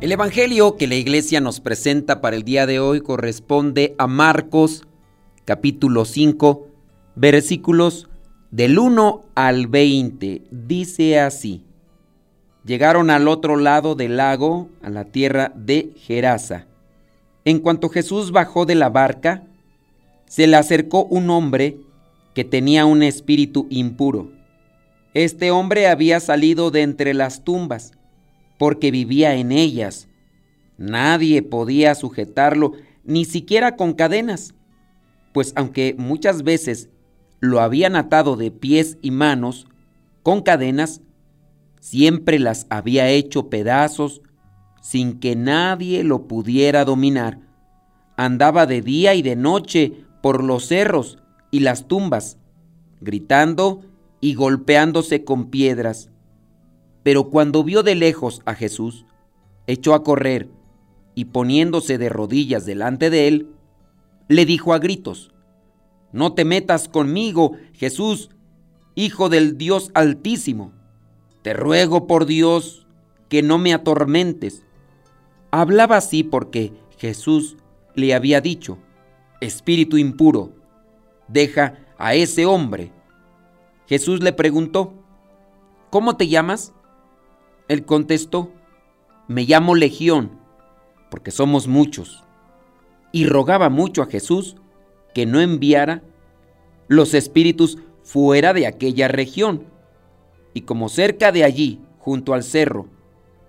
El Evangelio que la iglesia nos presenta para el día de hoy corresponde a Marcos capítulo 5 versículos del 1 al 20. Dice así. Llegaron al otro lado del lago, a la tierra de Gerasa. En cuanto Jesús bajó de la barca, se le acercó un hombre que tenía un espíritu impuro. Este hombre había salido de entre las tumbas porque vivía en ellas. Nadie podía sujetarlo, ni siquiera con cadenas, pues aunque muchas veces lo habían atado de pies y manos con cadenas, siempre las había hecho pedazos sin que nadie lo pudiera dominar. Andaba de día y de noche por los cerros y las tumbas, gritando y golpeándose con piedras. Pero cuando vio de lejos a Jesús, echó a correr y poniéndose de rodillas delante de él, le dijo a gritos, No te metas conmigo, Jesús, Hijo del Dios Altísimo. Te ruego por Dios que no me atormentes. Hablaba así porque Jesús le había dicho, Espíritu impuro, deja a ese hombre. Jesús le preguntó, ¿Cómo te llamas? Él contestó, me llamo Legión, porque somos muchos. Y rogaba mucho a Jesús que no enviara los espíritus fuera de aquella región. Y como cerca de allí, junto al cerro,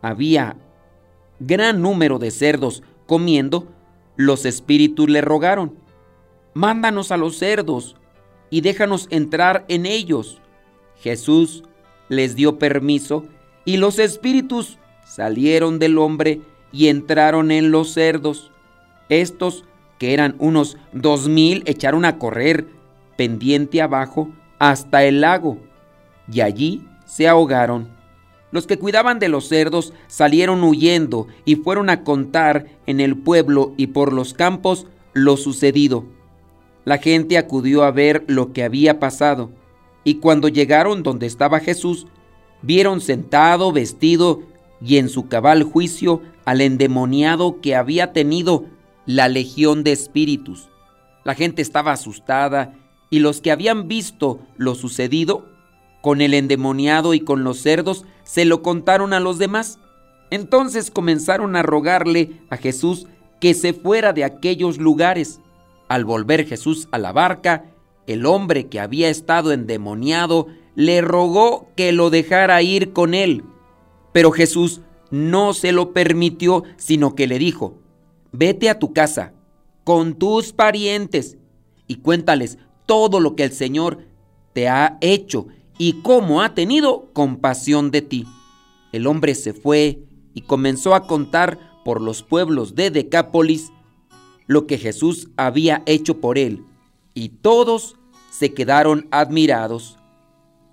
había gran número de cerdos comiendo, los espíritus le rogaron, mándanos a los cerdos y déjanos entrar en ellos. Jesús les dio permiso y los espíritus salieron del hombre y entraron en los cerdos. Estos, que eran unos dos mil, echaron a correr pendiente abajo hasta el lago, y allí se ahogaron. Los que cuidaban de los cerdos salieron huyendo y fueron a contar en el pueblo y por los campos lo sucedido. La gente acudió a ver lo que había pasado, y cuando llegaron donde estaba Jesús, vieron sentado, vestido y en su cabal juicio al endemoniado que había tenido la legión de espíritus. La gente estaba asustada y los que habían visto lo sucedido con el endemoniado y con los cerdos se lo contaron a los demás. Entonces comenzaron a rogarle a Jesús que se fuera de aquellos lugares. Al volver Jesús a la barca, el hombre que había estado endemoniado le rogó que lo dejara ir con él. Pero Jesús no se lo permitió, sino que le dijo, vete a tu casa con tus parientes y cuéntales todo lo que el Señor te ha hecho y cómo ha tenido compasión de ti. El hombre se fue y comenzó a contar por los pueblos de Decápolis lo que Jesús había hecho por él, y todos se quedaron admirados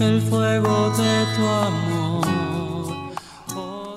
el fuego de tu amor.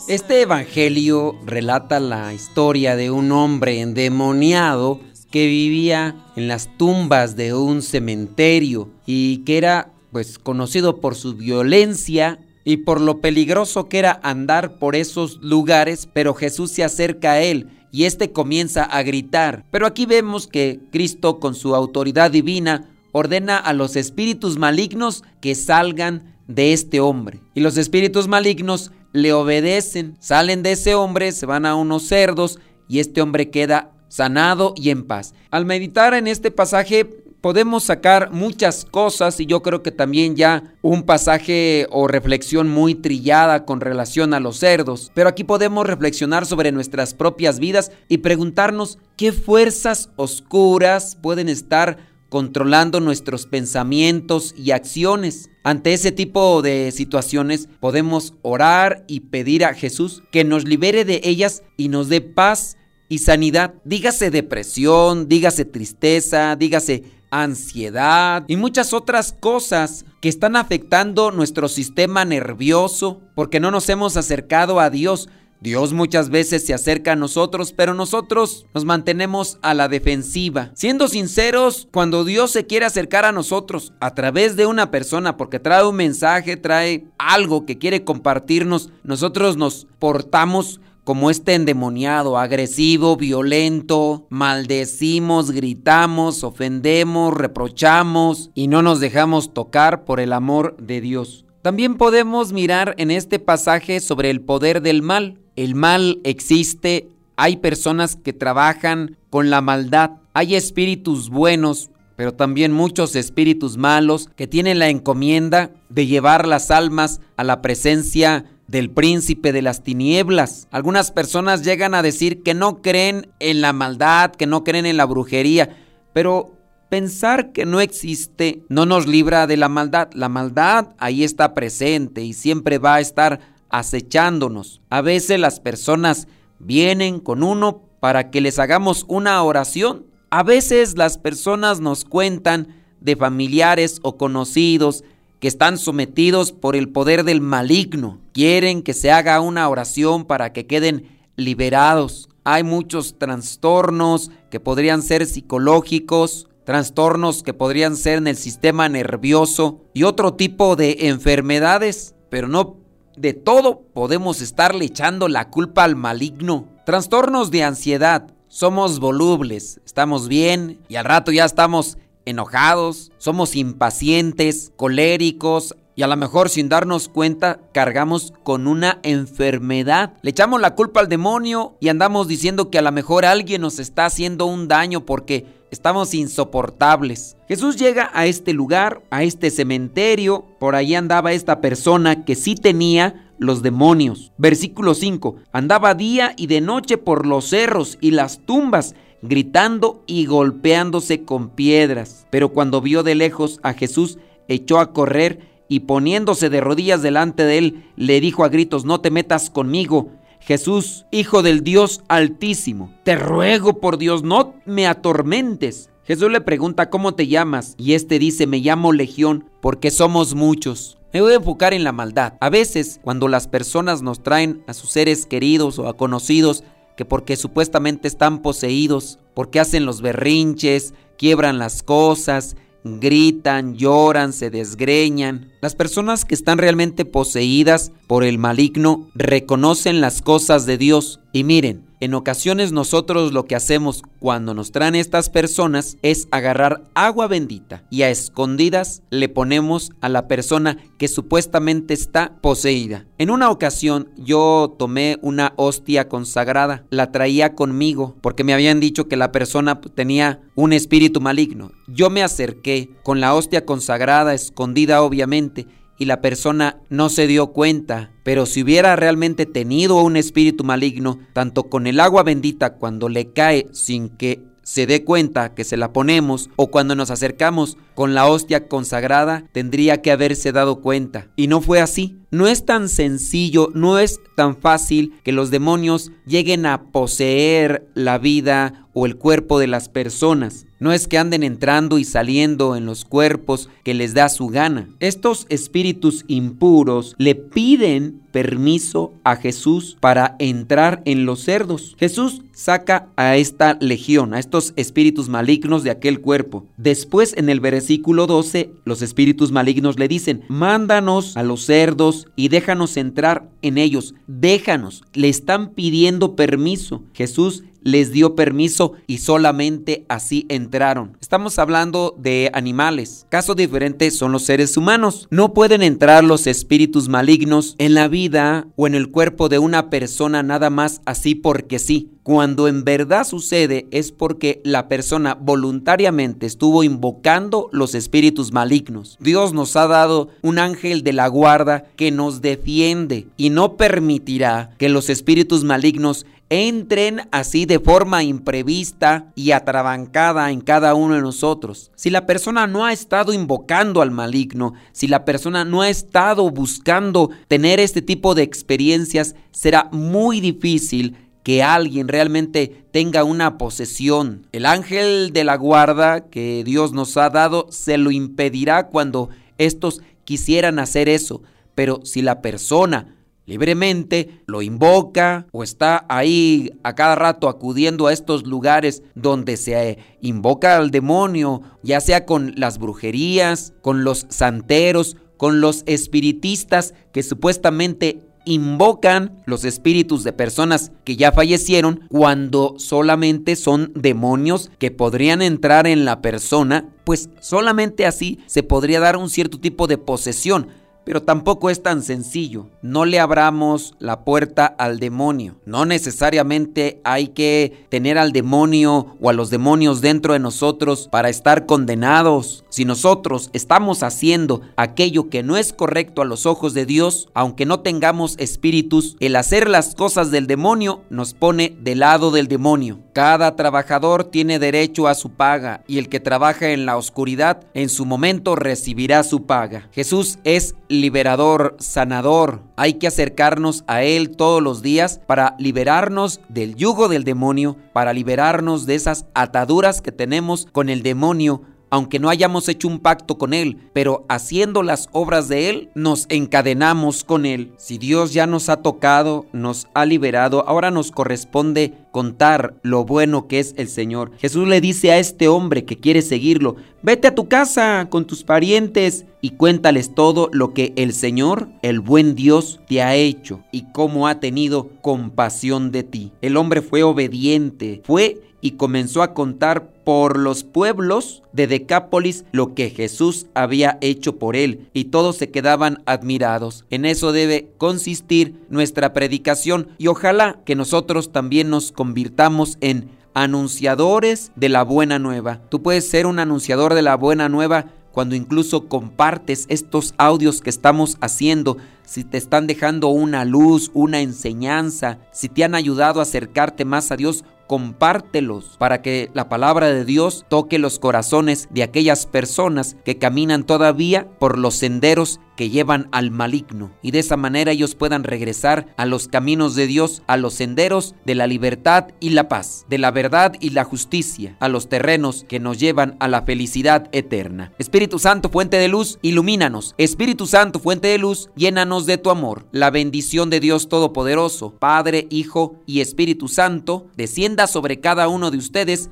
Este evangelio relata la historia de un hombre endemoniado que vivía en las tumbas de un cementerio y que era pues conocido por su violencia y por lo peligroso que era andar por esos lugares, pero Jesús se acerca a él y éste comienza a gritar. Pero aquí vemos que Cristo con su autoridad divina ordena a los espíritus malignos que salgan de este hombre. Y los espíritus malignos le obedecen, salen de ese hombre, se van a unos cerdos y este hombre queda sanado y en paz. Al meditar en este pasaje podemos sacar muchas cosas y yo creo que también ya un pasaje o reflexión muy trillada con relación a los cerdos. Pero aquí podemos reflexionar sobre nuestras propias vidas y preguntarnos qué fuerzas oscuras pueden estar controlando nuestros pensamientos y acciones. Ante ese tipo de situaciones podemos orar y pedir a Jesús que nos libere de ellas y nos dé paz y sanidad. Dígase depresión, dígase tristeza, dígase ansiedad y muchas otras cosas que están afectando nuestro sistema nervioso porque no nos hemos acercado a Dios Dios muchas veces se acerca a nosotros, pero nosotros nos mantenemos a la defensiva. Siendo sinceros, cuando Dios se quiere acercar a nosotros a través de una persona, porque trae un mensaje, trae algo que quiere compartirnos, nosotros nos portamos como este endemoniado, agresivo, violento, maldecimos, gritamos, ofendemos, reprochamos y no nos dejamos tocar por el amor de Dios. También podemos mirar en este pasaje sobre el poder del mal. El mal existe, hay personas que trabajan con la maldad, hay espíritus buenos, pero también muchos espíritus malos que tienen la encomienda de llevar las almas a la presencia del príncipe de las tinieblas. Algunas personas llegan a decir que no creen en la maldad, que no creen en la brujería, pero pensar que no existe no nos libra de la maldad. La maldad ahí está presente y siempre va a estar acechándonos. A veces las personas vienen con uno para que les hagamos una oración. A veces las personas nos cuentan de familiares o conocidos que están sometidos por el poder del maligno. Quieren que se haga una oración para que queden liberados. Hay muchos trastornos que podrían ser psicológicos, trastornos que podrían ser en el sistema nervioso y otro tipo de enfermedades, pero no de todo podemos estarle echando la culpa al maligno. Trastornos de ansiedad. Somos volubles, estamos bien y al rato ya estamos enojados, somos impacientes, coléricos y a lo mejor sin darnos cuenta cargamos con una enfermedad. Le echamos la culpa al demonio y andamos diciendo que a lo mejor alguien nos está haciendo un daño porque estamos insoportables. Jesús llega a este lugar, a este cementerio, por ahí andaba esta persona que sí tenía los demonios. Versículo 5, andaba día y de noche por los cerros y las tumbas, gritando y golpeándose con piedras. Pero cuando vio de lejos a Jesús, echó a correr y poniéndose de rodillas delante de él, le dijo a gritos, no te metas conmigo Jesús, Hijo del Dios Altísimo, te ruego por Dios, no me atormentes. Jesús le pregunta cómo te llamas y este dice me llamo Legión porque somos muchos. Me voy a enfocar en la maldad. A veces cuando las personas nos traen a sus seres queridos o a conocidos que porque supuestamente están poseídos, porque hacen los berrinches, quiebran las cosas, gritan, lloran, se desgreñan. Las personas que están realmente poseídas por el maligno reconocen las cosas de Dios. Y miren, en ocasiones nosotros lo que hacemos cuando nos traen estas personas es agarrar agua bendita y a escondidas le ponemos a la persona que supuestamente está poseída. En una ocasión yo tomé una hostia consagrada, la traía conmigo porque me habían dicho que la persona tenía un espíritu maligno. Yo me acerqué con la hostia consagrada escondida obviamente y la persona no se dio cuenta. Pero si hubiera realmente tenido un espíritu maligno, tanto con el agua bendita cuando le cae sin que se dé cuenta que se la ponemos o cuando nos acercamos con la hostia consagrada, tendría que haberse dado cuenta. Y no fue así. No es tan sencillo, no es tan fácil que los demonios lleguen a poseer la vida o el cuerpo de las personas. No es que anden entrando y saliendo en los cuerpos que les da su gana. Estos espíritus impuros le piden permiso a Jesús para entrar en los cerdos. Jesús saca a esta legión, a estos espíritus malignos de aquel cuerpo. Después en el versículo 12, los espíritus malignos le dicen, mándanos a los cerdos y déjanos entrar en ellos. Déjanos. Le están pidiendo permiso. Jesús les dio permiso y solamente así entraron. Estamos hablando de animales. Caso diferente son los seres humanos. No pueden entrar los espíritus malignos en la vida o en el cuerpo de una persona nada más así porque sí. Cuando en verdad sucede es porque la persona voluntariamente estuvo invocando los espíritus malignos. Dios nos ha dado un ángel de la guarda que nos defiende y no permitirá que los espíritus malignos entren así de forma imprevista y atrabancada en cada uno de nosotros. Si la persona no ha estado invocando al maligno, si la persona no ha estado buscando tener este tipo de experiencias, será muy difícil que alguien realmente tenga una posesión. El ángel de la guarda que Dios nos ha dado se lo impedirá cuando estos quisieran hacer eso. Pero si la persona libremente lo invoca o está ahí a cada rato acudiendo a estos lugares donde se invoca al demonio, ya sea con las brujerías, con los santeros, con los espiritistas que supuestamente invocan los espíritus de personas que ya fallecieron cuando solamente son demonios que podrían entrar en la persona, pues solamente así se podría dar un cierto tipo de posesión pero tampoco es tan sencillo. No le abramos la puerta al demonio. No necesariamente hay que tener al demonio o a los demonios dentro de nosotros para estar condenados. Si nosotros estamos haciendo aquello que no es correcto a los ojos de Dios, aunque no tengamos espíritus, el hacer las cosas del demonio nos pone del lado del demonio. Cada trabajador tiene derecho a su paga y el que trabaja en la oscuridad en su momento recibirá su paga. Jesús es liberador, sanador. Hay que acercarnos a Él todos los días para liberarnos del yugo del demonio, para liberarnos de esas ataduras que tenemos con el demonio aunque no hayamos hecho un pacto con Él, pero haciendo las obras de Él, nos encadenamos con Él. Si Dios ya nos ha tocado, nos ha liberado, ahora nos corresponde contar lo bueno que es el Señor. Jesús le dice a este hombre que quiere seguirlo, vete a tu casa con tus parientes y cuéntales todo lo que el Señor, el buen Dios, te ha hecho y cómo ha tenido compasión de ti. El hombre fue obediente, fue y comenzó a contar por los pueblos de Decápolis lo que Jesús había hecho por él, y todos se quedaban admirados. En eso debe consistir nuestra predicación, y ojalá que nosotros también nos convirtamos en anunciadores de la buena nueva. Tú puedes ser un anunciador de la buena nueva cuando incluso compartes estos audios que estamos haciendo, si te están dejando una luz, una enseñanza, si te han ayudado a acercarte más a Dios, compártelos para que la palabra de Dios toque los corazones de aquellas personas que caminan todavía por los senderos que llevan al maligno y de esa manera ellos puedan regresar a los caminos de Dios, a los senderos de la libertad y la paz, de la verdad y la justicia, a los terrenos que nos llevan a la felicidad eterna. Espíritu Santo, fuente de luz, ilumínanos. Espíritu Santo, fuente de luz, llénanos de tu amor. La bendición de Dios Todopoderoso, Padre, Hijo y Espíritu Santo, descienda sobre cada uno de ustedes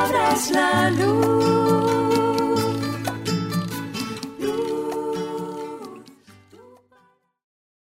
palabra la luz.